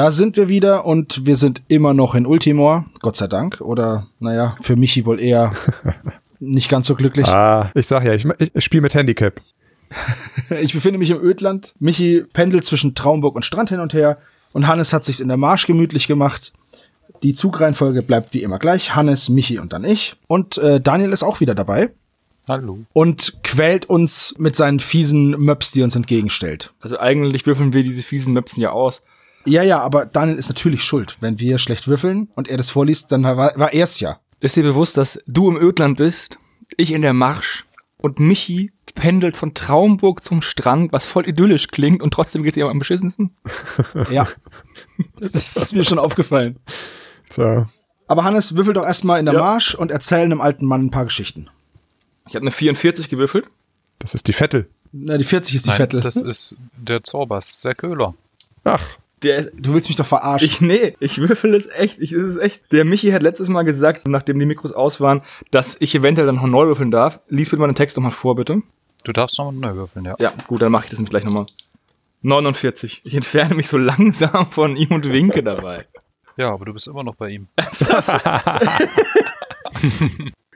Da sind wir wieder und wir sind immer noch in Ultimor, Gott sei Dank. Oder, naja, für Michi wohl eher nicht ganz so glücklich. Ah, ich sag ja, ich, ich spiele mit Handicap. ich befinde mich im Ödland. Michi pendelt zwischen Traumburg und Strand hin und her. Und Hannes hat sich's in der Marsch gemütlich gemacht. Die Zugreihenfolge bleibt wie immer gleich. Hannes, Michi und dann ich. Und äh, Daniel ist auch wieder dabei. Hallo. Und quält uns mit seinen fiesen Möps, die uns entgegenstellt. Also eigentlich würfeln wir diese fiesen Möpsen ja aus. Ja, ja, aber Daniel ist natürlich schuld. Wenn wir schlecht würfeln und er das vorliest, dann war, war er es ja. Ist dir bewusst, dass du im Ödland bist, ich in der Marsch und Michi pendelt von Traumburg zum Strand, was voll idyllisch klingt und trotzdem geht's ihm am beschissensten? Ja. das ist mir schon aufgefallen. Tja. Aber Hannes, würfel doch erstmal in der Ja. Marsch und erzähl einem alten Mann ein paar Geschichten. Ich habe eine 44 gewürfelt. Das ist die Vettel. Na, die 40 ist die Nein, Vettel. das ist der Zorbas, der Köhler. Ach, Der, Du willst mich doch verarschen. ich, nee, ich würfel es echt. Ich, es ist echt. Der Michi hat letztes Mal gesagt, nachdem die Mikros aus waren, dass ich eventuell dann noch neu würfeln darf. Lies bitte mal den Text nochmal vor, bitte. Du darfst nochmal neu würfeln, ja. Ja, gut, dann mache ich das nämlich gleich nochmal. 49. Ich entferne mich so langsam von ihm und winke dabei. Ja, aber du bist immer noch bei ihm.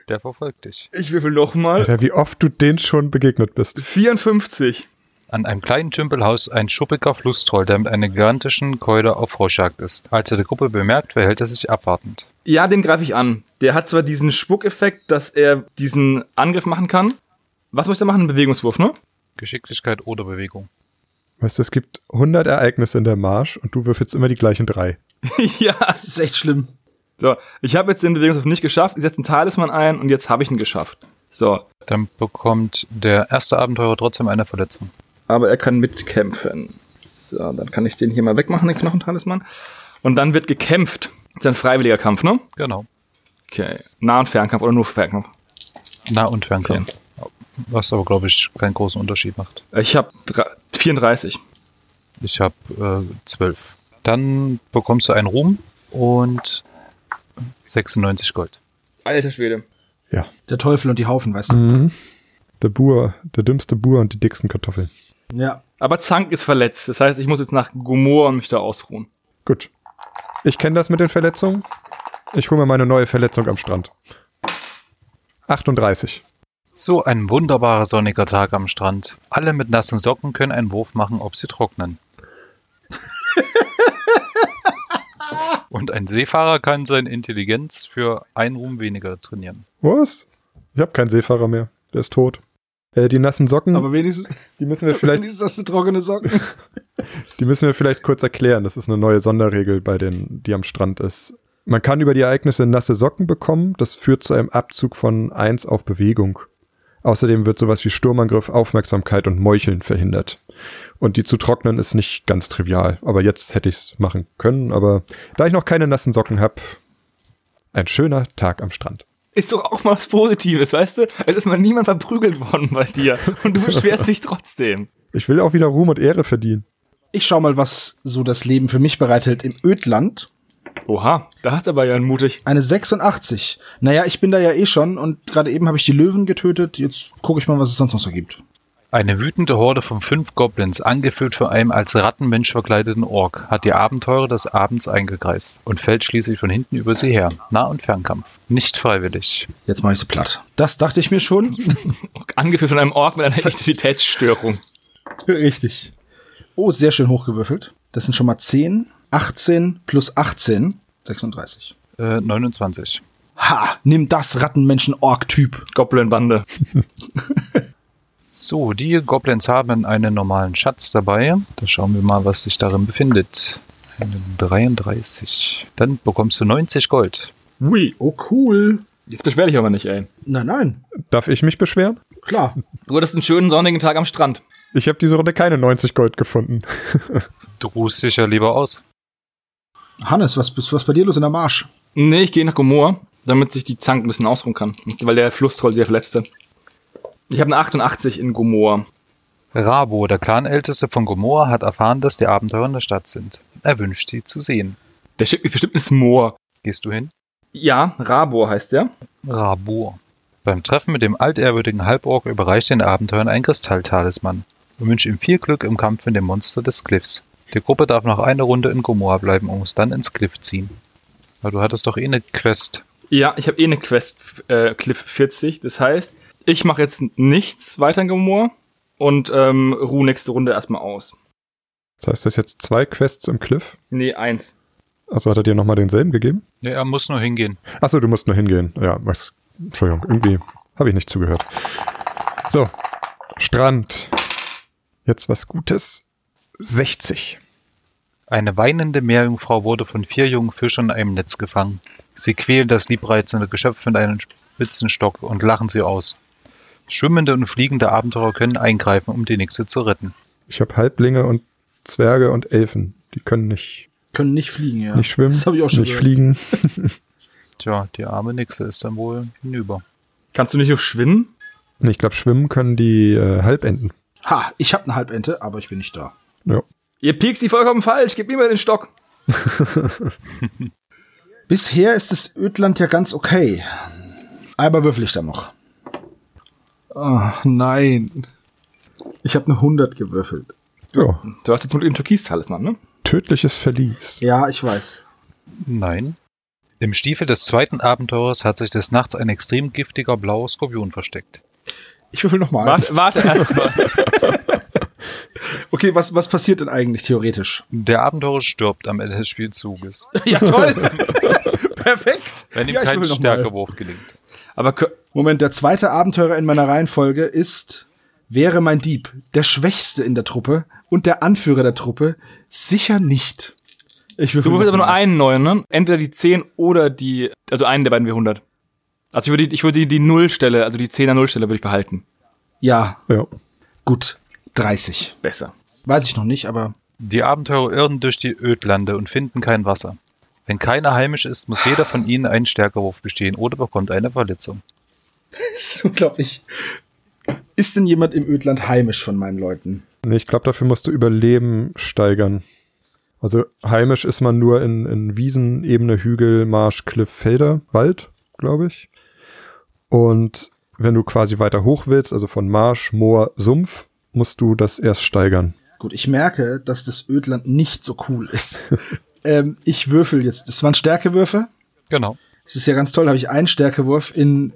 der verfolgt dich. Ich würfel nochmal. Alter, wie oft du den schon begegnet bist. 54. An einem kleinen Tümpelhaus ein schuppiger Flusstroll, der mit einer gigantischen Keule auf Froschjagd ist. Als er die Gruppe bemerkt, verhält er sich abwartend. Ja, den greife ich an. Der hat zwar diesen Spuckeffekt, dass er diesen Angriff machen kann. Was muss er machen? Ein Bewegungswurf, ne? Geschicklichkeit oder Bewegung. Weißt du, es gibt 100 Ereignisse in der Marsch und du würfelst immer die gleichen drei. ja. das ist echt schlimm. So, ich habe jetzt den Bewegungswurf nicht geschafft. Ich setze einen Talisman ein und jetzt habe ich ihn geschafft. So, Dann bekommt der erste Abenteurer trotzdem eine Verletzung. Aber er kann mitkämpfen. So, dann kann ich den hier mal wegmachen, den Knochentalisman. Und dann wird gekämpft. Das ist ein freiwilliger Kampf, ne? Genau. Okay. Nah- und Fernkampf oder nur Fernkampf? Nah- und Fernkampf. Was aber, glaube ich, keinen großen Unterschied macht. Ich habe 34. Ich habe äh, 12. Dann bekommst du einen Ruhm und 96 Gold. Alter Schwede. Ja. Der Teufel und die Haufen, weißt du. Mhm. Der Bur, der dümmste Bur und die dicksten Kartoffeln. Ja. Aber Zank ist verletzt. Das heißt, ich muss jetzt nach Gomor und mich da ausruhen. Gut. Ich kenne das mit den Verletzungen. Ich hole mir meine neue Verletzung am Strand. 38. So ein wunderbarer sonniger Tag am Strand. Alle mit nassen Socken können einen Wurf machen, ob sie trocknen. Und ein Seefahrer kann seine Intelligenz für einen Ruhm weniger trainieren. Was? Ich habe keinen Seefahrer mehr. Der ist tot. Äh, die nassen Socken, Aber wenigstens, die müssen wir vielleicht, wenigstens hast du trockene Socken. die müssen wir vielleicht kurz erklären. Das ist eine neue Sonderregel bei den, die am Strand ist. Man kann über die Ereignisse nasse Socken bekommen. Das führt zu einem Abzug von 1 auf Bewegung. Außerdem wird sowas wie Sturmangriff, Aufmerksamkeit und Meucheln verhindert. Und die zu trocknen ist nicht ganz trivial. Aber jetzt hätte ich es machen können. Aber da ich noch keine nassen Socken habe, ein schöner Tag am Strand. Ist doch auch mal was Positives, weißt du? Es ist mal niemand verprügelt worden bei dir. Und du beschwerst dich trotzdem. Ich will auch wieder Ruhm und Ehre verdienen. Ich schau mal, was so das Leben für mich bereithält im Ödland. Oha, da hat aber ja mutig. Eine 86. Naja, ich bin da ja eh schon und gerade eben habe ich die Löwen getötet. Jetzt gucke ich mal, was es sonst noch so gibt. Eine wütende Horde von fünf Goblins, angeführt von einem als Rattenmensch verkleideten Ork, hat die Abenteurer des Abends eingekreist und fällt schließlich von hinten über sie her. Nah- und Fernkampf. Nicht freiwillig. Jetzt mache ich sie platt. Das dachte ich mir schon. Angeführt von einem Ork mit einer Identitätsstörung. Richtig. Oh, sehr schön hochgewürfelt. Das sind schon mal 10, 18 plus 18, 36. Äh, 29. Ha, nimm das Rattenmenschen-Ork-Typ. Goblin-Bande. So, die Goblins haben einen normalen Schatz dabei. Da schauen wir mal, was sich darin befindet. Eine 33. Dann bekommst du 90 Gold. Ui. Oh, cool. Jetzt beschwer dich aber nicht, ey. Nein, nein, Darf ich mich beschweren? klar. Du hattest einen schönen sonnigen Tag am Strand. Ich habe diese Runde keine 90 Gold gefunden. Du ruhst dich ja lieber aus. Hannes, was was bei dir los in der Marsch? Nee, ich gehe nach Gomor, damit sich die Zank ein bisschen ausruhen kann. Weil der Flusstroll sehr verletzt hat. Ich habe eine 88 in Gomor. Rabo, der Clanälteste von Gomorra, hat erfahren, dass die Abenteurer in der Stadt sind. Er wünscht sie zu sehen. Der schickt mich bestimmt ins Moor. Gehst du hin? Ja, Rabor heißt der. Rabur. Beim Treffen mit dem altehrwürdigen Halborg überreicht den Abenteuern ein Kristalltalisman und wünscht ihm viel Glück im Kampf mit dem Monster des Cliffs. Die Gruppe darf noch eine Runde in Gomoa bleiben und muss dann ins Cliff ziehen. Weil du hattest doch eh eine Quest. Ja, ich habe eh eine Quest äh, Cliff 40. Das heißt, ich mache jetzt nichts weiter in Gomor und ähm, ruhe nächste Runde erstmal aus. Das heißt, das ist jetzt zwei Quests im Cliff. Nee, eins. Also hat er dir nochmal denselben gegeben? Ja, er muss nur hingehen. Achso, du musst nur hingehen. Ja, was, Entschuldigung, irgendwie habe ich nicht zugehört. So, Strand. Jetzt was Gutes. 60. Eine weinende Meerjungfrau wurde von vier jungen Fischern in einem Netz gefangen. Sie quälen das liebreizende Geschöpf mit einem spitzen Stock und lachen sie aus. Schwimmende und fliegende Abenteurer können eingreifen, um die Nixe zu retten. Ich habe Halblinge und Zwerge und Elfen. Die können nicht, Können nicht fliegen, ja. nicht schwimmen, Das habe ich auch schon nicht gehört. fliegen. Tja, die arme Nixe ist dann wohl hinüber. Kannst du nicht noch schwimmen? Nee, ich glaube, schwimmen können die äh, Halbenten. Ha, ich habe eine Halbente, aber ich bin nicht da. Ja. Ihr piekst die vollkommen falsch. Gib mir mal den Stock. Bisher ist das Ödland ja ganz okay. Einmal würfel ich dann noch. Oh, nein. Ich habe eine 100 gewürfelt. ja. Du hast jetzt mit dem Türkis-Talisman, ne? Tödliches Verlies. Ja, ich weiß. Nein. Im Stiefel des zweiten Abenteurers hat sich des Nachts ein extrem giftiger blauer Skorpion versteckt. Ich würfel noch mal. Warte, warte erstmal. Okay, was, was passiert denn eigentlich theoretisch? Der Abenteurer stirbt am Ende des Spielzuges, Ja, toll. Perfekt. wenn ihm Ja, kein mal. Stärkewurf gelingt. Aber Moment, der zweite Abenteurer in meiner Reihenfolge ist, wäre mein Dieb, der Schwächste in der Truppe und der Anführer der Truppe, sicher nicht. Ich du würfelst aber nur einen neuen, ne? Entweder die 10 oder die, also einen der beiden wäre 100. Also ich würde, die- ich würde die, die Nullstelle, also die 10er Nullstelle würde ich behalten. Ja, Ja. gut. 30. Besser. Weiß ich noch nicht, aber Die Abenteurer irren durch die Ödlande und finden kein Wasser. Wenn keiner heimisch ist, muss jeder von ihnen einen Stärkewurf bestehen oder bekommt eine Verletzung. das ist unglaublich. Ist denn jemand im Ödland heimisch von meinen Leuten? Nee, ich glaube, dafür musst du Überleben steigern. Also heimisch ist man nur in, in Wiesen, Ebene, Hügel, Marsch, Cliff, Felder, Wald, glaube ich. Und wenn du quasi weiter hoch willst, also von Marsch, Moor, Sumpf, musst du das erst steigern. Gut, ich merke, dass das Ödland nicht so cool ist. ähm, ich würfel jetzt. Das waren Stärkewürfe. Genau. Es ist ja ganz toll, habe ich einen Stärkewurf in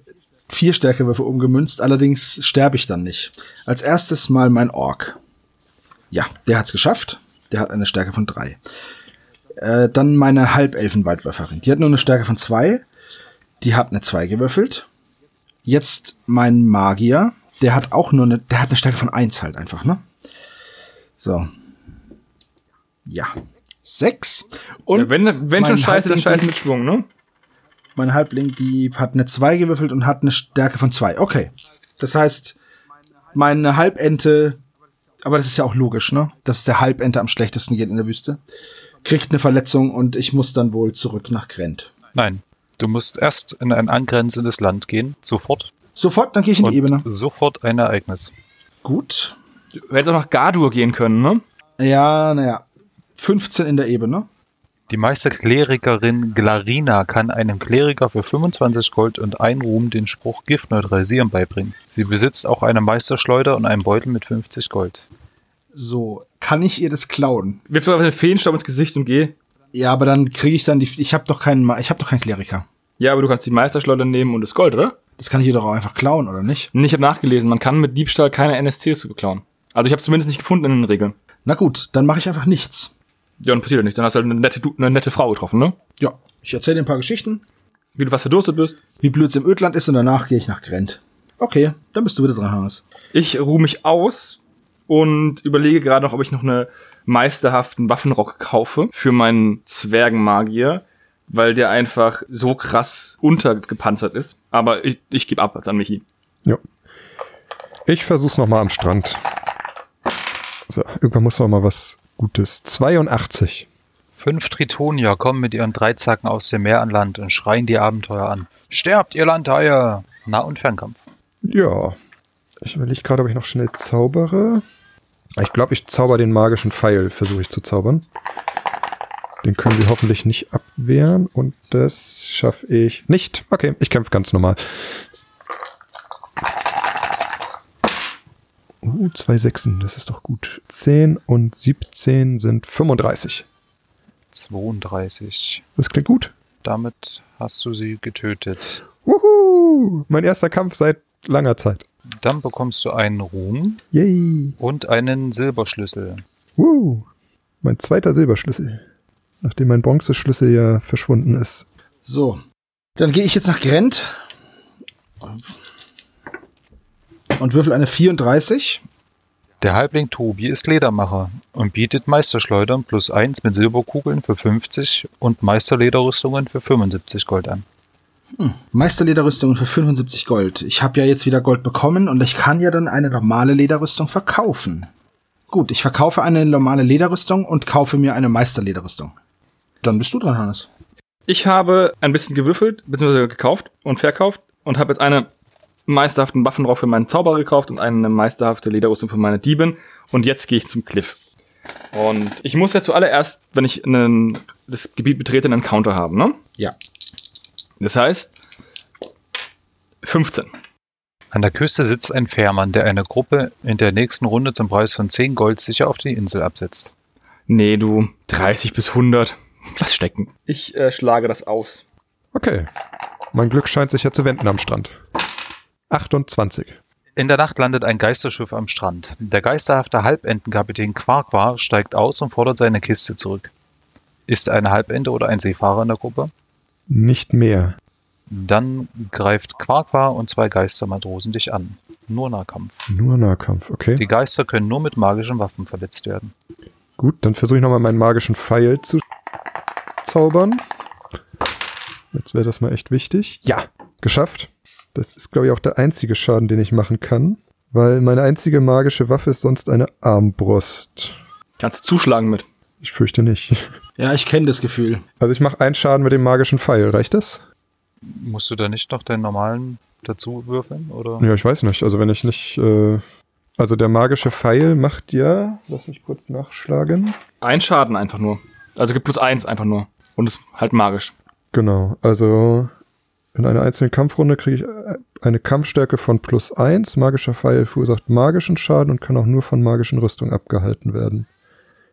vier Stärkewürfe umgemünzt, allerdings sterbe ich dann nicht. Als erstes mal mein Ork. Ja, der hat's geschafft. Der hat eine Stärke von drei. Äh, dann meine Halbelfenwaldläuferin. Die hat nur eine Stärke von zwei. Die hat eine zwei gewürfelt. Jetzt mein Magier. Der hat auch nur eine, der hat eine Stärke von eins halt einfach, ne? So. Ja. Sechs. Und Ja, wenn, wenn schon scheiße, dann scheiße mit Schwung, ne? mein Halbling, die hat eine 2 gewürfelt und hat eine Stärke von 2. Okay. Das heißt, meine Halbente, aber das ist ja auch logisch, ne? Dass der Halbente am schlechtesten geht in der Wüste. Kriegt eine Verletzung und ich muss dann wohl zurück nach Grent. Nein. Du musst erst in ein angrenzendes Land gehen, sofort. Sofort, dann gehe ich in Und die Ebene. sofort ein Ereignis. Gut. Du hättest auch nach Gardur gehen können, ne? Ja, naja. 15 in der Ebene. Die Meisterklerikerin Glarina kann einem Kleriker für 25 Gold und ein Ruhm den Spruch Gift neutralisieren beibringen. Sie besitzt auch eine Meisterschleuder und einen Beutel mit 50 Gold. So, kann ich ihr das klauen? Wirf einfach den Feenstaub ins Gesicht und geh. Ja, aber dann kriege ich dann die. Ich habe doch keinen. Ma- Ich habe doch keinen Kleriker. Ja, aber du kannst die Meisterschleuder nehmen und das Gold, oder? Das kann ich ihr doch auch einfach klauen, oder nicht? Nee, ich habe nachgelesen, man kann mit Diebstahl keine NSCs klauen. Also ich habe zumindest nicht gefunden in den Regeln. Na gut, dann mache ich einfach nichts. Ja, dann passiert ja nicht. Dann hast du halt eine nette, Du- eine nette Frau getroffen, ne? Ja, ich erzähle dir ein paar Geschichten. Wie du was verdurstet bist. wie blöd es im Ödland ist und danach gehe ich nach Grent. Okay, dann bist du wieder dran, Hannes. Ich ruhe mich aus und überlege gerade noch, ob ich noch eine meisterhaften Waffenrock kaufe für meinen Zwergenmagier, weil der einfach so krass untergepanzert ist. Aber ich, ich gebe ab als an Michi. Ja. Ich versuch's nochmal am Strand. So, irgendwann muss doch mal was Gutes. 82. Fünf Tritonier kommen mit ihren Dreizacken aus dem Meer an Land und schreien die Abenteuer an. Sterbt, ihr Landhaie! Nah- und Fernkampf. Ja. Ich überlege gerade, ob ich noch schnell zaubere. Ich glaube, ich zauber den magischen Pfeil, versuche ich zu zaubern. Den können sie hoffentlich nicht abwehren und das schaffe ich nicht. Okay, ich kämpfe ganz normal. Uh, zwei Sechsen, das ist doch gut. 10 und 17 sind 35. 32. Das klingt gut. Damit hast du sie getötet. Wuhu! Mein erster Kampf seit langer Zeit. Dann bekommst du einen Ruhm Yay! und einen Silberschlüssel. Wuhu! Mein zweiter Silberschlüssel. Nachdem mein Bronzeschlüssel ja verschwunden ist. So. Dann gehe ich jetzt nach Grent und würfel eine 34. Der Halbling Tobi ist Ledermacher und bietet Meisterschleudern plus 1 mit Silberkugeln für 50 und Meisterlederrüstungen für 75 Gold an. Meisterlederrüstung für 75 Gold. Ich habe ja jetzt wieder Gold bekommen und ich kann ja dann eine normale Lederrüstung verkaufen. Gut, ich verkaufe eine normale Lederrüstung und kaufe mir eine Meisterlederrüstung. Dann bist du dran, Hannes. Ich habe ein bisschen gewürfelt, beziehungsweise gekauft und verkauft und habe jetzt eine meisterhaften Waffenrock für meinen Zauberer gekauft und eine meisterhafte Lederrüstung für meine Diebin. Und jetzt gehe ich zum Cliff. Und ich muss ja zuallererst, wenn ich einen, das Gebiet betrete, einen Counter haben, ne? Ja. Das heißt 15. An der Küste sitzt ein Fährmann, der eine Gruppe in der nächsten Runde zum Preis von 10 Gold sicher auf die Insel absetzt. Nee, du, 30 bis 100. Lass stecken. Ich äh, schlage das aus. Okay. Mein Glück scheint sich ja zu wenden am Strand. 28. In der Nacht landet ein Geisterschiff am Strand. Der geisterhafte Halbentenkapitän Quarquar steigt aus und fordert seine Kiste zurück. Ist er eine Halbente oder ein Seefahrer in der Gruppe? Nicht mehr. Dann greift Quarquar und zwei Geistermatrosen dich an. Nur Nahkampf. Nur Nahkampf, okay. Die Geister können nur mit magischen Waffen verletzt werden. Gut, dann versuche ich nochmal meinen magischen Pfeil zu zaubern. Jetzt wäre das mal echt wichtig. Ja, geschafft. Das ist, glaube ich, auch der einzige Schaden, den ich machen kann. Weil meine einzige magische Waffe ist sonst eine Armbrust. Kannst du zuschlagen mit. Ich fürchte nicht. Ja, ich kenne das Gefühl. Also ich mache einen Schaden mit dem magischen Pfeil. Reicht das? Musst du da nicht noch deinen normalen dazu würfeln? Oder? Ja, ich weiß nicht. Also wenn ich nicht... Äh also der magische Pfeil macht ja... Lass mich kurz nachschlagen. Ein Schaden einfach nur. Also gibt plus eins einfach nur. Und ist halt magisch. Genau, also in einer einzelnen Kampfrunde kriege ich äh, eine Kampfstärke von plus 1. Magischer Pfeil verursacht magischen Schaden und kann auch nur von magischen Rüstungen abgehalten werden.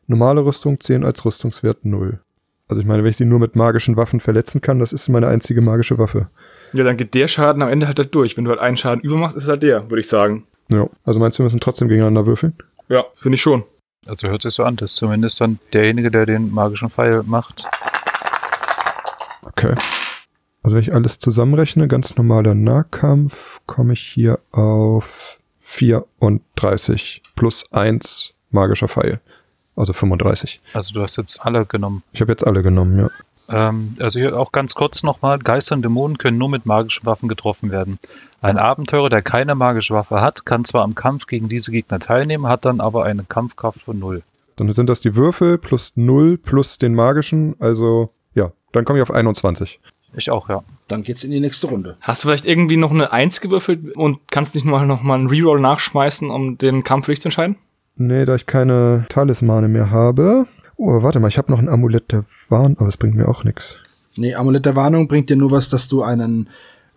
Normale Rüstung zählen als Rüstungswert 0. Also ich meine, wenn ich sie nur mit magischen Waffen verletzen kann, das ist meine einzige magische Waffe. Ja, dann geht der Schaden am Ende halt, halt durch. Wenn du halt einen Schaden übermachst, ist halt der, würde ich sagen. Ja, also meinst du, wir müssen trotzdem gegeneinander würfeln? Ja, finde ich schon. Also hört sich so an, dass zumindest dann derjenige, der den magischen Pfeil macht. Okay. Also wenn ich alles zusammenrechne, ganz normaler Nahkampf, komme ich hier auf 34 plus 1 magischer Pfeil. Also 35. Also du hast jetzt alle genommen. Ich habe jetzt alle genommen, ja. Ähm, also hier auch ganz kurz nochmal, Geister und Dämonen können nur mit magischen Waffen getroffen werden. Ein Abenteurer, der keine magische Waffe hat, kann zwar am Kampf gegen diese Gegner teilnehmen, hat dann aber eine Kampfkraft von null. Dann sind das die Würfel plus 0 plus den magischen, also ja, dann komme ich auf 21. Ich auch, ja. Dann geht's in die nächste Runde. Hast du vielleicht irgendwie noch eine Eins gewürfelt und kannst nicht mal noch mal einen Reroll nachschmeißen, um den Kampf für dich zu entscheiden? Nee, da ich keine Talismane mehr habe. Oh, warte mal, ich habe noch ein Amulett der Warn, aber es bringt mir auch nichts. Nee, Amulett der Warnung bringt dir nur was, dass du einen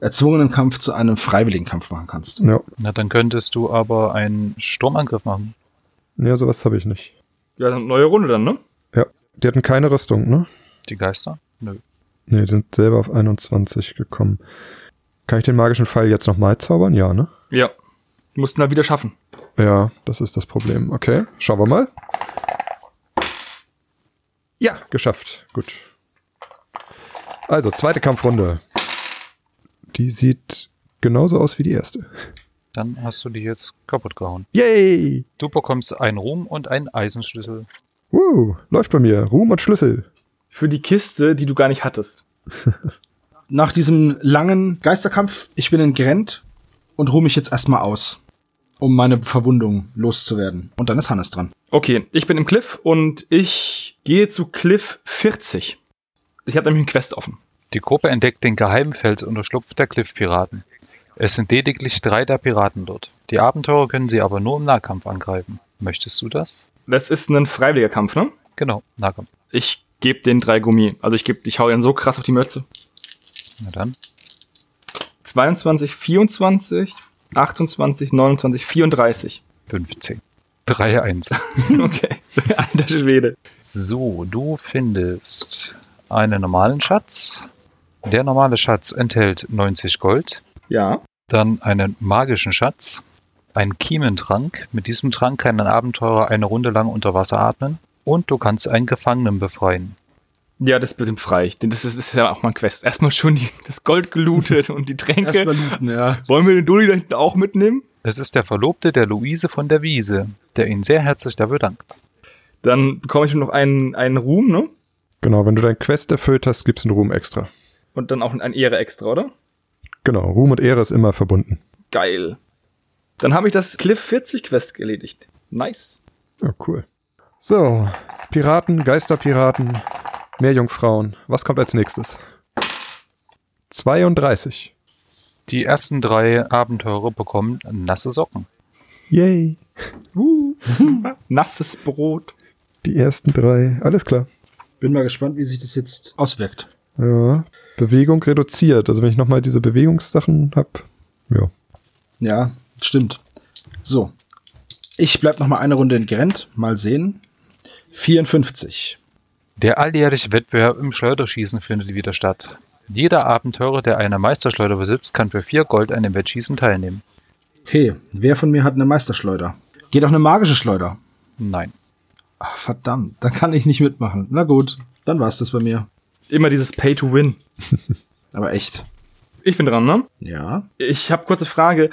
erzwungenen Kampf zu einem freiwilligen Kampf machen kannst. Ja, Na, dann könntest du aber einen Sturmangriff machen. nee, sowas habe ich nicht. Ja, dann neue Runde dann, ne? Ja, die hatten keine Rüstung, ne? Die Geister? Nö. Die sind selber auf 21 gekommen. Kann ich den magischen Pfeil jetzt nochmal zaubern? Ja, ne? Ja. Du musst ihn halt wieder schaffen. Ja, das ist das Problem. Okay, schauen wir mal. Ja, geschafft. Gut. Also, zweite Kampfrunde. Die sieht genauso aus wie die erste. Dann hast du die jetzt kaputt gehauen. Yay! Du bekommst einen Ruhm und einen Eisenschlüssel. Woo, läuft bei mir. Ruhm und Schlüssel. Für die Kiste, die du gar nicht hattest. Nach diesem langen Geisterkampf, ich bin in Grent und ruhe mich jetzt erstmal aus, um meine Verwundung loszuwerden. Und dann ist Hannes dran. Okay, ich bin im Cliff und ich gehe zu Cliff 40. Ich habe nämlich einen Quest offen. Die Gruppe entdeckt den geheimen Fels unter Schlupf der Cliff-Piraten. Es sind lediglich drei der Piraten dort. Die Abenteurer können sie aber nur im Nahkampf angreifen. Möchtest du das? Das ist ein freiwilliger Kampf, ne? Genau, Nahkampf. Ich gebe den drei Gummi. Also ich gebe, ich hau den so krass auf die Mütze. Na dann. 22, 24, 28, 29, 34. 15. 3-1. Okay. Alter Schwede. So, du findest einen normalen Schatz. Der normale Schatz enthält 90 Gold. Ja. Dann einen magischen Schatz. Einen Kiementrank. Mit diesem Trank kann ein Abenteurer eine Runde lang unter Wasser atmen. Und du kannst einen Gefangenen befreien. Ja, das bestimmt frei. ich. Denn das ist, ist ja auch mal ein Quest. Erstmal schon die, das Gold gelootet und die Tränke. Erstmal looten, ja. Wollen wir den Dulli da hinten auch mitnehmen? Es ist der Verlobte der Luise von der Wiese, der ihn sehr herzlich dafür dankt. Dann bekomme ich noch einen, einen Ruhm, ne? Genau, wenn du dein Quest erfüllt hast, gibt's einen Ruhm extra. Und dann auch ein Ehre extra, oder? Genau, Ruhm und Ehre ist immer verbunden. Geil. Dann habe ich das Cliff 40 Quest erledigt. Nice. Ja, cool. So, Piraten, Geisterpiraten, Meerjungfrauen. Was kommt als nächstes? 32. Die ersten drei Abenteurer bekommen nasse Socken. Yay. Uh. Nasses Brot. Die ersten drei. Alles klar. Bin mal gespannt, wie sich das jetzt auswirkt. Ja. Bewegung reduziert. Also wenn ich nochmal diese Bewegungssachen hab. Ja. Ja, stimmt. So. Ich bleib noch mal eine Runde in Grent. Mal sehen. 54. Der alljährliche Wettbewerb im Schleuderschießen findet wieder statt. Jeder Abenteurer, der eine Meisterschleuder besitzt, kann für vier Gold an dem Wettschießen teilnehmen. Okay, wer von mir hat eine Meisterschleuder? Geht auch eine magische Schleuder. Nein. Ach, verdammt, dann kann ich nicht mitmachen. Na gut, dann war's das bei mir. Immer dieses Pay to Win. Aber echt. Ich bin dran, ne? Ja. Ich habe kurze Frage.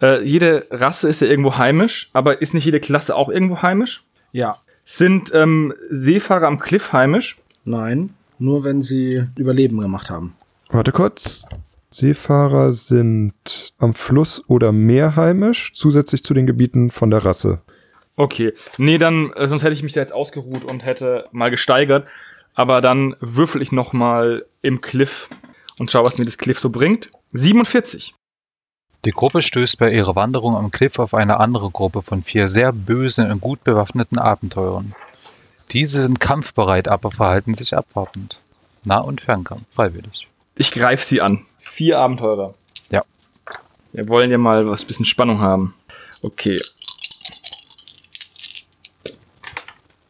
Äh, jede Rasse ist ja irgendwo heimisch, aber ist nicht jede Klasse auch irgendwo heimisch? Ja. Sind ähm, Seefahrer am Cliff heimisch? Nein. Nur wenn sie Überleben gemacht haben. Warte kurz. Seefahrer sind am Fluss oder Meer heimisch, zusätzlich zu den Gebieten von der Rasse. Okay. Nee, dann, äh, sonst hätte ich mich da jetzt ausgeruht und hätte mal gesteigert. Aber dann würfel ich noch mal im Cliff und schau, was mir das Cliff so bringt. 47. Die Gruppe stößt bei ihrer Wanderung am Cliff auf eine andere Gruppe von vier sehr bösen und gut bewaffneten Abenteurern. Diese sind kampfbereit, aber verhalten sich abwartend. Nah- und Fernkampf, freiwillig. Ich greife sie an. Vier Abenteurer. Ja. Wir wollen ja mal was bisschen Spannung haben. Okay.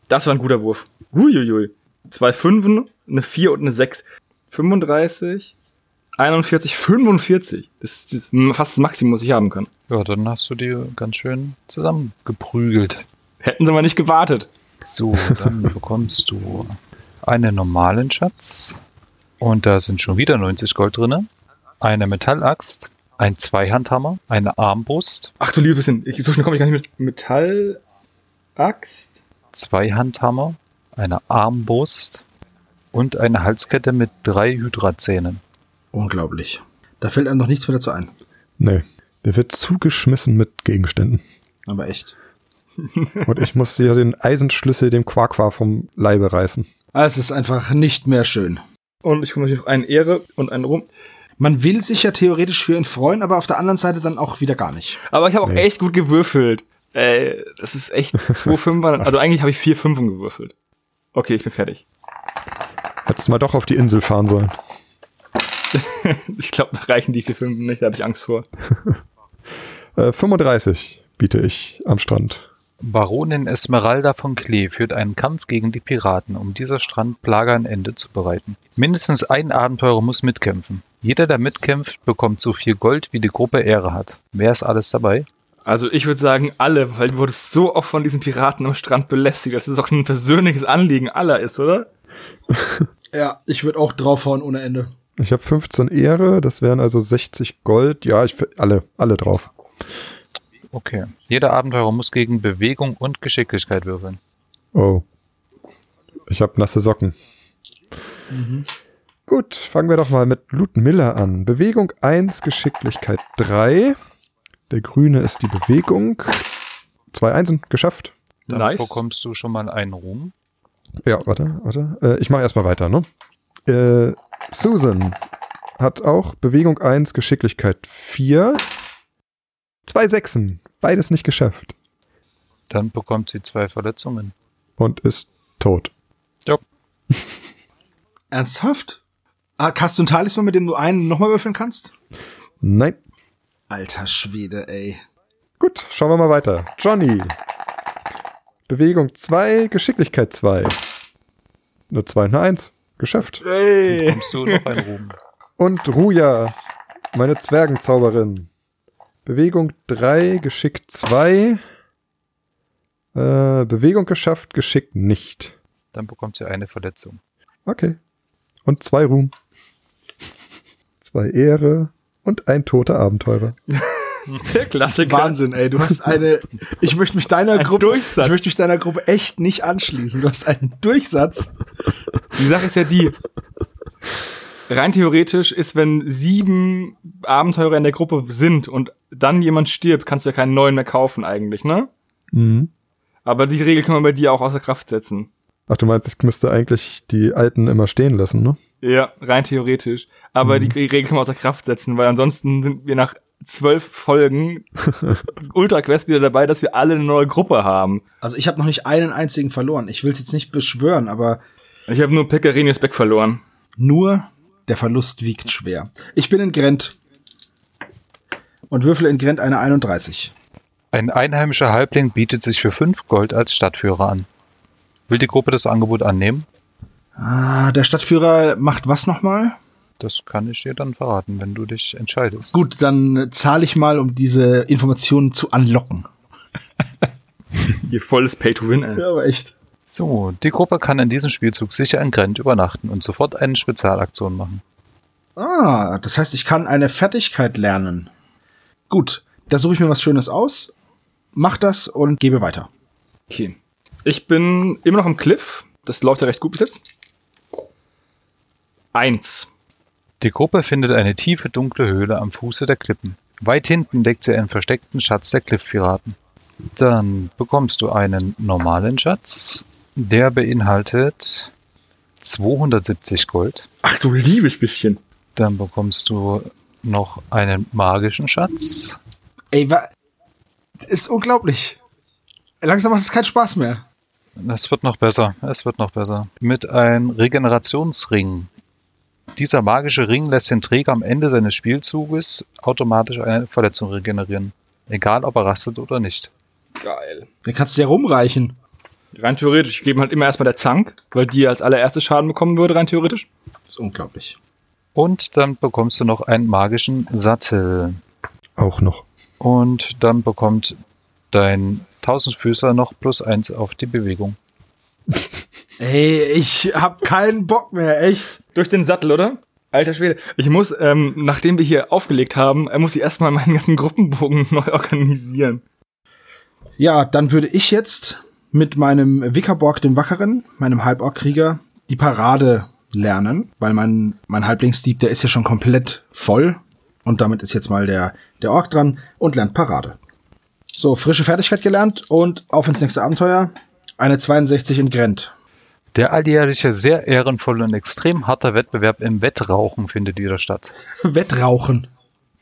Das war ein guter Wurf. Huiuiui. Zwei Fünfen, eine Vier und eine Sechs. 35, 41, 45. Das ist das fast das Maximum, was ich haben kann. Ja, dann hast du die ganz schön zusammengeprügelt. Hätten sie mal nicht gewartet. So, dann bekommst du einen normalen Schatz. Und da sind schon wieder 90 Gold drinne. Eine Metallaxt, ein Zweihandhammer, eine Armbrust, Ach du liebe bisschen. Ich, so schnell komme ich gar nicht mit Metallaxt. Zweihandhammer, eine Armbrust und eine Halskette mit drei Hydrazähnen. Unglaublich. Da fällt einem noch nichts mehr dazu ein. Nee. Der wird zugeschmissen mit Gegenständen. Aber echt. Und ich muss ja den Eisenschlüssel dem Quarqua vom Leibe reißen. Ah, Es ist einfach nicht mehr schön. Und ich komme natürlich noch einen Ehre und einen Rum. Man will sich ja theoretisch für ihn freuen, aber auf der anderen Seite dann auch wieder gar nicht. Aber ich habe auch Nee. echt gut gewürfelt. Äh, das ist echt zwei Fünfer. Also eigentlich habe ich vier Fünfen gewürfelt. Okay, ich bin fertig. Hättest mal doch auf die Insel fahren sollen. Ich glaube, da reichen die vier Fünfen nicht, da habe ich Angst vor. Äh, 35 biete ich am Strand. Baronin Esmeralda von Klee führt einen Kampf gegen die Piraten, um dieser Strandplage ein Ende zu bereiten. Mindestens ein Abenteurer muss mitkämpfen. Jeder, der mitkämpft, bekommt so viel Gold, wie die Gruppe Ehre hat. Wer ist alles dabei? Also ich würde sagen, alle, weil du wurdest so oft von diesen Piraten am Strand belästigt, dass es auch ein persönliches Anliegen aller ist, oder? Ja, ich würde auch draufhauen ohne Ende. Ich habe 15 Ehre, das wären also 60 Gold. Ja, ich alle, alle drauf. Okay. Jeder Abenteurer muss gegen Bewegung und Geschicklichkeit würfeln. Oh. Ich habe nasse Socken. Gut, fangen wir doch mal mit Lud Miller an. Bewegung 1, Geschicklichkeit 3. Der grüne ist die Bewegung. Zwei Einsen, geschafft. Dann Nice. bekommst du schon mal einen Ruhm. Ja, warte, warte. Äh, ich mache erstmal weiter, ne? Äh, Susan hat auch Bewegung 1, Geschicklichkeit 4. Zwei Sechsen, beides nicht geschafft. Dann bekommt sie zwei Verletzungen. Und ist tot. Ja. Ernsthaft? Ah, hast du ein Talisman, mit dem du einen nochmal würfeln kannst? Nein. Alter Schwede, ey. Gut, schauen wir mal weiter. Johnny. Bewegung 2, Geschicklichkeit 2. Eine 2 und eine 1. Geschäft. Hey. Bekommst du noch einen Ruhm. Und Ruja, meine Zwergenzauberin. Bewegung 3, Geschick 2. Äh, Bewegung geschafft, Geschick nicht. Dann bekommt sie eine Verletzung. Okay. Und zwei Ruhm. Zwei Ehre und ein toter Abenteurer. Der Klassiker. Wahnsinn, ey. Du hast eine. Ich möchte mich deiner Ein Gruppe. Durchsatz. Ich möchte mich deiner Gruppe echt nicht anschließen. Du hast einen Durchsatz. Die Sache ist ja die. Rein theoretisch ist, wenn sieben Abenteurer in der Gruppe sind und dann jemand stirbt, kannst du ja keinen neuen mehr kaufen eigentlich, ne? Mhm. Aber die Regel kann man bei dir auch außer Kraft setzen. Ach, du meinst, ich müsste eigentlich die Alten immer stehen lassen, ne? Ja, rein theoretisch. Aber die Regel kann man außer Kraft setzen, weil ansonsten sind wir nach zwölf Folgen Ultra Quest wieder dabei, dass wir alle eine neue Gruppe haben. Also ich habe noch nicht einen einzigen verloren. Ich will es jetzt nicht beschwören, aber Ich habe nur Pekarinius Beck verloren. nur der Verlust wiegt schwer. Ich bin in Grent und würfel in Grent eine 31. Ein einheimischer Halbling bietet sich für 5 Gold als Stadtführer an. Will die Gruppe das Angebot annehmen? Ah, der Stadtführer macht was nochmal? Das kann ich dir dann verraten, wenn du dich entscheidest. Gut, dann zahle ich mal, um diese Informationen zu anlocken. Hier volles Pay to Win, ey. Ja, aber echt. So, die Gruppe kann in diesem Spielzug sicher in Grent übernachten und sofort eine Spezialaktion machen. Ah, das heißt, ich kann eine Fertigkeit lernen. Gut, da suche ich mir was Schönes aus, mach das und gebe weiter. Okay. Ich bin immer noch am Cliff. Das läuft ja recht gut bis jetzt. Eins. Die Gruppe findet eine tiefe, dunkle Höhle am Fuße der Klippen. Weit hinten deckt sie einen versteckten Schatz der Cliff-Piraten. Dann bekommst du einen normalen Schatz. Der beinhaltet 270 Gold. Ach du liebes bisschen. Dann bekommst du noch einen magischen Schatz. Ey, wa ist unglaublich. Langsam macht es keinen Spaß mehr. Es wird noch besser. Es wird noch besser. Mit einem Regenerationsring. Dieser magische Ring lässt den Träger am Ende seines Spielzuges automatisch eine Verletzung regenerieren. Egal, ob er rastet oder nicht. Geil. Den kannst du ja rumreichen. Rein theoretisch. Ich gebe halt immer erstmal der Zank, weil die als allererstes Schaden bekommen würde, rein theoretisch. Das ist unglaublich. Und dann bekommst du noch einen magischen Sattel. Auch noch. Und dann bekommt dein Tausendfüßer noch plus eins auf die Bewegung. Ey, ich hab keinen Bock mehr, echt. Durch den Sattel, oder? Alter Schwede. Ich muss, ähm, nachdem wir hier aufgelegt haben, äh, muss ich erstmal meinen ganzen Gruppenbogen neu organisieren. Ja, dann würde ich jetzt mit meinem Wickerborg, dem Wackeren, meinem Halborg-Krieger, die Parade lernen, weil mein, mein Halblingsdieb, der ist ja schon komplett voll. Und damit ist jetzt mal der, der Ork dran und lernt Parade. So, frische Fertigkeit gelernt und auf ins nächste Abenteuer. Eine 62 in Grent. Der alljährliche, sehr ehrenvolle und extrem harter Wettbewerb im Wettrauchen findet wieder statt. Wettrauchen.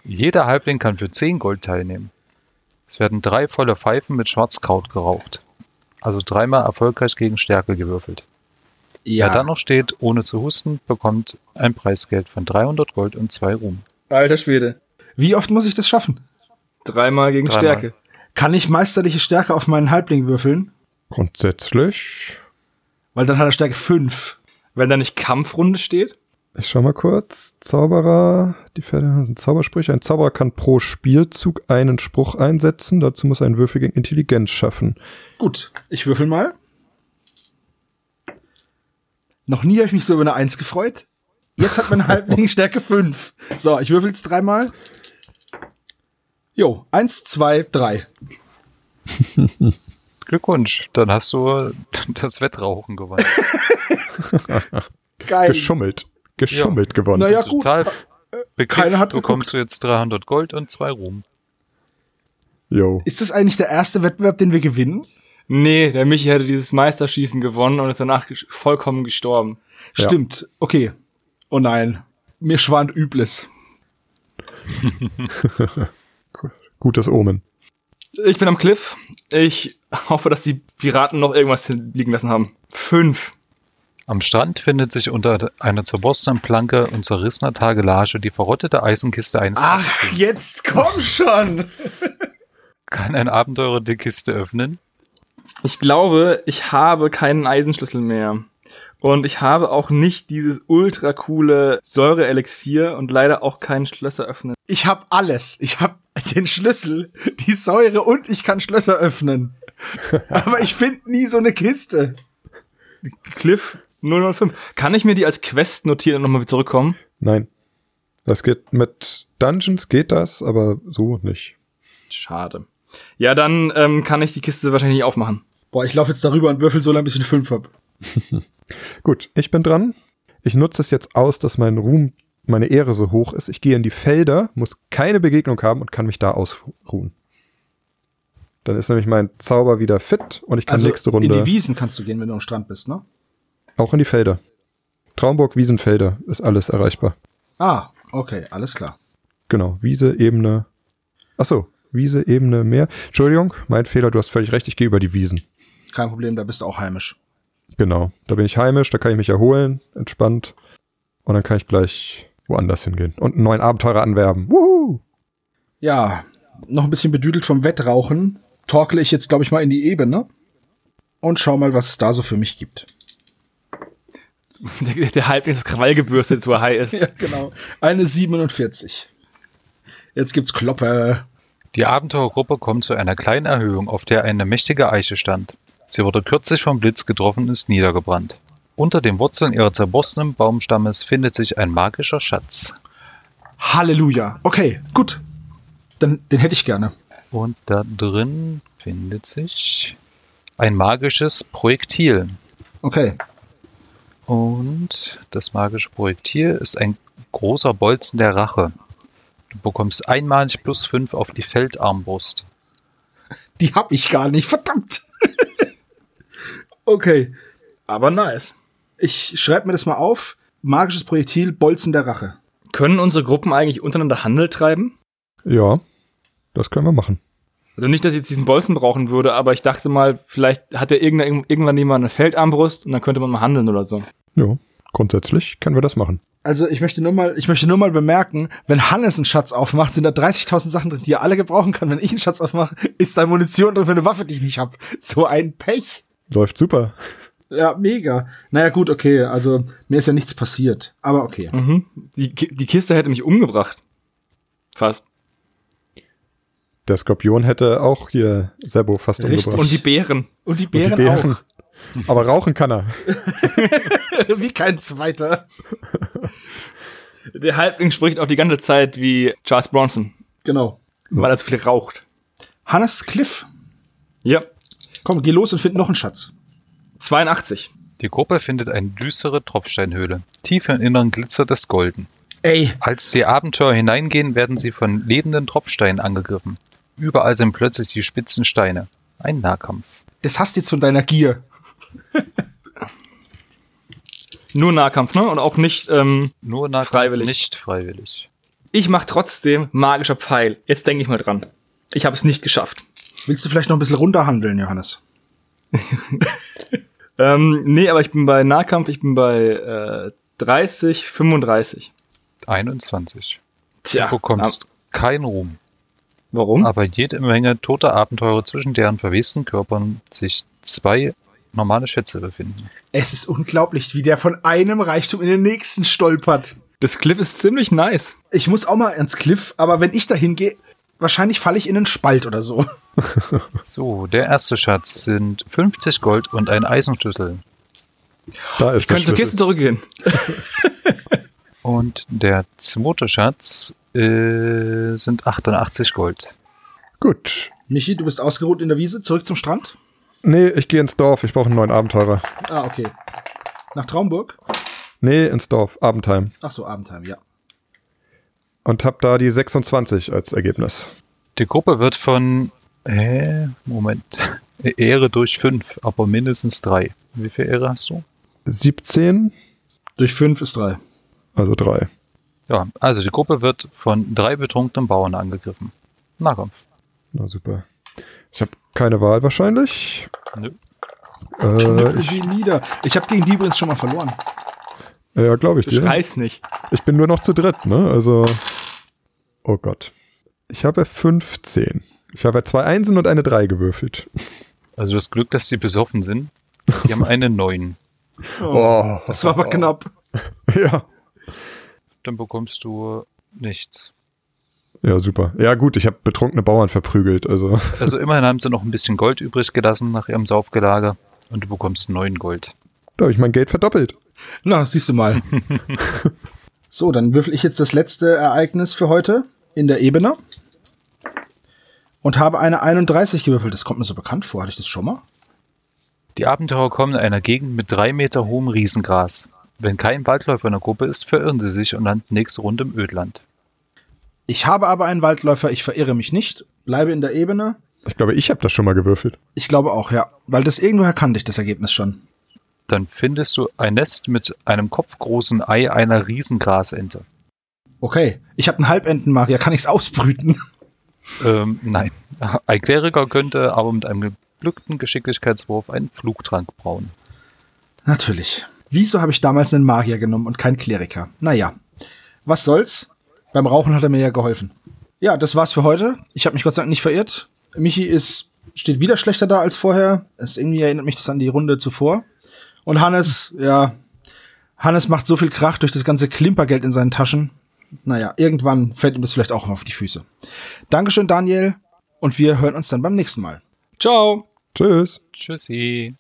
Jeder Halbling kann für 10 Gold teilnehmen. Es werden drei volle Pfeifen mit Schwarzkraut geraucht. Also dreimal erfolgreich gegen Stärke gewürfelt. Wer dann noch steht, ohne zu husten, bekommt ein Preisgeld von 300 Gold und zwei Ruhm. Alter Schwede. Wie oft muss ich das schaffen? Dreimal gegen Dreimal. Stärke. Kann ich meisterliche Stärke auf meinen Halbling würfeln? Grundsätzlich. Weil dann hat er Stärke 5. Wenn da nicht Kampfrunde steht? Ich schau mal kurz. Zauberer, die Pferde sind Zaubersprüche. Ein Zauberer kann pro Spielzug einen Spruch einsetzen. Dazu muss er einen Würfel gegen Intelligenz schaffen. Gut, ich würfel mal. Noch nie habe ich mich so über eine 1 gefreut. Jetzt hat mein Halbling Stärke 5. So, ich würfel jetzt dreimal. Jo, 1, 2, 3. Glückwunsch, dann hast du das Wettrauchen gewonnen. Geil. Geschummelt. Geschummelt gewonnen. Naja, gut. Total keiner bekifft hat bekommst du jetzt 300 Gold und zwei Ruhm. Jo. Ist das eigentlich der erste Wettbewerb, den wir gewinnen? Nee, der Michi hätte dieses Meisterschießen gewonnen und ist danach ges- vollkommen gestorben. Ja. Stimmt. Okay. Oh nein. Mir schwant Übles. Gutes Omen. Ich bin am Cliff. Ich hoffe, dass die Piraten noch irgendwas liegen lassen haben. Fünf. Am Strand findet sich unter einer zerborstenen Planke und zerrissener Tagelage die verrottete Eisenkiste eines Ach, Kapitän. jetzt komm schon! Kann ein Abenteurer die Kiste öffnen? Ich glaube, ich habe keinen Eisenschlüssel mehr. Und ich habe auch nicht dieses ultra coole Säure-Elixier und leider auch keinen Schlösser öffnen. Ich hab alles. Ich hab den Schlüssel, die Säure und ich kann Schlösser öffnen. Aber ich finde nie so eine Kiste. Cliff 005. Kann ich mir die als Quest notieren und nochmal zurückkommen? Nein. Das geht mit Dungeons geht das, aber so nicht. Schade. Ja, dann ähm, kann ich die Kiste wahrscheinlich nicht aufmachen. Boah, ich laufe jetzt darüber und würfel so lange, bis ich eine 5 hab. Gut, ich bin dran. Ich nutze es jetzt aus, dass mein Ruhm, meine Ehre so hoch ist. Ich gehe in die Felder, muss keine Begegnung haben und kann mich da ausruhen. Dann ist nämlich mein Zauber wieder fit und ich kann Also nächste Runde in die Wiesen kannst du gehen, wenn du am Strand bist, ne? auch in die Felder. Traumburg, Wiesenfelder ist alles erreichbar. Ah, okay, alles klar. Genau, Wiese, Ebene. Ach so, Wiese, Ebene, Meer. Entschuldigung, mein Fehler, du hast völlig recht, ich gehe über die Wiesen. Kein Problem, da bist du auch heimisch. Genau, da bin ich heimisch, da kann ich mich erholen, entspannt. Und dann kann ich gleich woanders hingehen und einen neuen Abenteurer anwerben. Wuhu! Ja, noch ein bisschen bedüdelt vom Wettrauchen, torkle ich jetzt, glaube ich, mal in die Ebene und schau mal, was es da so für mich gibt. Der, der Halbling ist auf Krawall gebürstet, so er high ist. Ja, genau. Eine 47. Jetzt gibt's Kloppe. Die Abenteuergruppe kommt zu einer kleinen Erhöhung, auf der eine mächtige Eiche stand. Sie wurde kürzlich vom Blitz getroffen und ist niedergebrannt. Unter den Wurzeln ihres zerborstenen Baumstammes findet sich ein magischer Schatz. Halleluja. Okay, gut. Dann, den hätte ich gerne. Und da drin findet sich ein magisches Projektil. Okay. Und das magische Projektil ist ein großer Bolzen der Rache. Du bekommst einmalig plus 5 auf die Feldarmbrust. Die hab ich gar nicht, verdammt. Okay. Aber nice. Ich schreibe mir das mal auf. Magisches Projektil, Bolzen der Rache. Können unsere Gruppen eigentlich untereinander Handel treiben? Ja, das können wir machen. Also nicht, dass ich jetzt diesen Bolzen brauchen würde, aber ich dachte mal, vielleicht hat er irgendwann, irgendwann jemand eine Feldarmbrust und dann könnte man mal handeln oder so. Ja, grundsätzlich können wir das machen. Also ich möchte nur mal, ich möchte nur mal bemerken, wenn Hannes einen Schatz aufmacht, sind da 30.000 Sachen drin, die er alle gebrauchen kann. Wenn ich einen Schatz aufmache, ist da Munition drin für eine Waffe, die ich nicht hab. So ein Pech. Läuft super. Ja, mega. Naja, gut, okay. Also mir ist ja nichts passiert. Aber okay. Mhm. Die, die Kiste hätte mich umgebracht. Fast. Der Skorpion hätte auch hier Sebo fast Richtig. umgebracht. Und die Bären. Und die Und die Bären, Bären. Aber rauchen kann er. auch. Wie kein zweiter. Der Halbling spricht auch die ganze Zeit wie Charles Bronson, Genau. weil er so viel raucht. Hannes Cliff. Ja. Komm, geh los und find noch einen Schatz. 82. Die Gruppe findet eine düstere Tropfsteinhöhle. Tief im Inneren glitzert es golden. Ey, Als die Abenteurer hineingehen, werden sie von lebenden Tropfsteinen angegriffen. Überall sind plötzlich die spitzen Steine. Ein Nahkampf. das hast du jetzt von deiner Gier. Nur Nahkampf, ne? Und auch nicht, ähm, Nur Nahkampf, Freiwillig. nicht freiwillig. ich mach trotzdem magischer Pfeil. Jetzt denke ich mal dran. Ich habe es nicht geschafft. Willst du vielleicht noch ein bisschen runterhandeln, Johannes? Ähm, nee, aber ich bin bei Nahkampf, ich bin bei äh, 30, 35. 21. Tja, Du bekommst keinen Ruhm, warum? aber jede Menge toter Abenteurer, zwischen deren verwesten Körpern sich zwei normale Schätze befinden. Es ist unglaublich, wie der von einem Reichtum in den nächsten stolpert. Das Cliff ist ziemlich nice. Ich muss auch mal ins Cliff, aber wenn ich da hingehe, wahrscheinlich falle ich in einen Spalt oder so. So, der erste Schatz sind 50 Gold und ein Eisenschlüssel. Da ist Ich könnte zur Kiste zurückgehen. Und der zweite Schatz äh, sind 88 Gold. Gut. Michi, du bist ausgeruht in der Wiese, zurück zum Strand? Nee, ich gehe ins Dorf. Ich brauche einen neuen Abenteurer. Ah, okay. Nach Traumburg? Nee, ins Dorf. Abendheim. Ach so, Abendheim, ja. Und hab da die 26 als Ergebnis. Die Gruppe wird von, äh, Moment, Ehre durch 5, aber mindestens 3. Wie viel Ehre hast du? 17, Durch fünf ist drei. also 3. Ja, also die Gruppe wird von drei betrunkenen Bauern angegriffen. Nahkampf. Na super. Ich habe keine Wahl wahrscheinlich. Nö. Äh, ich, nieder. Ich habe gegen die übrigens schon mal verloren. ja, glaube ich dir. schreist nicht. Ich bin nur noch zu dritt, ne? Also. Oh Gott. Ich habe 15. Ich habe zwei Einsen und eine Drei gewürfelt. Also das Glück, dass sie besoffen sind. Die haben eine 9. Oh. Das war aber knapp. Ja. Dann bekommst du nichts. Ja, super. Ja, gut, ich habe betrunkene Bauern verprügelt, also. Also immerhin haben sie noch ein bisschen Gold übrig gelassen nach ihrem Saufgelage. Und du bekommst 9 Gold. Da habe ich mein Geld verdoppelt. Na, siehst du mal. so, dann würfel ich jetzt das letzte Ereignis für heute in der Ebene. Und habe eine 31 gewürfelt. Das kommt mir so bekannt vor. Hatte ich das schon mal? Die Abenteurer kommen in einer Gegend mit drei Meter hohem Riesengras. Wenn kein Waldläufer in der Gruppe ist, verirren sie sich und landen nächste Runde im Ödland. Ich habe aber einen Waldläufer. Ich verirre mich nicht. Bleibe in der Ebene. Ich glaube, ich habe das schon mal gewürfelt. Ich glaube auch, ja. Weil das irgendwoher kannte ich, das Ergebnis schon. Dann findest du ein Nest mit einem kopfgroßen Ei einer Riesengrasente. Okay. Ich habe einen Halbentenmagier. Kann ich's ausbrüten? Ähm, nein. Ein Kleriker könnte aber mit einem geglückten Geschicklichkeitswurf einen Flugtrank brauen. Natürlich. Wieso habe ich damals einen Magier genommen und keinen Kleriker? Naja. Was soll's? Beim Rauchen hat er mir ja geholfen. Ja, das war's für heute. Ich habe mich Gott sei Dank nicht verirrt. Michi ist, steht wieder schlechter da als vorher. Es irgendwie erinnert mich das an die Runde zuvor. Und Hannes, ja, Hannes macht so viel Krach durch das ganze Klimpergeld in seinen Taschen. Naja, irgendwann fällt ihm das vielleicht auch auf die Füße. Dankeschön, Daniel. Und wir hören uns dann beim nächsten Mal. Ciao. Tschüss. Tschüssi.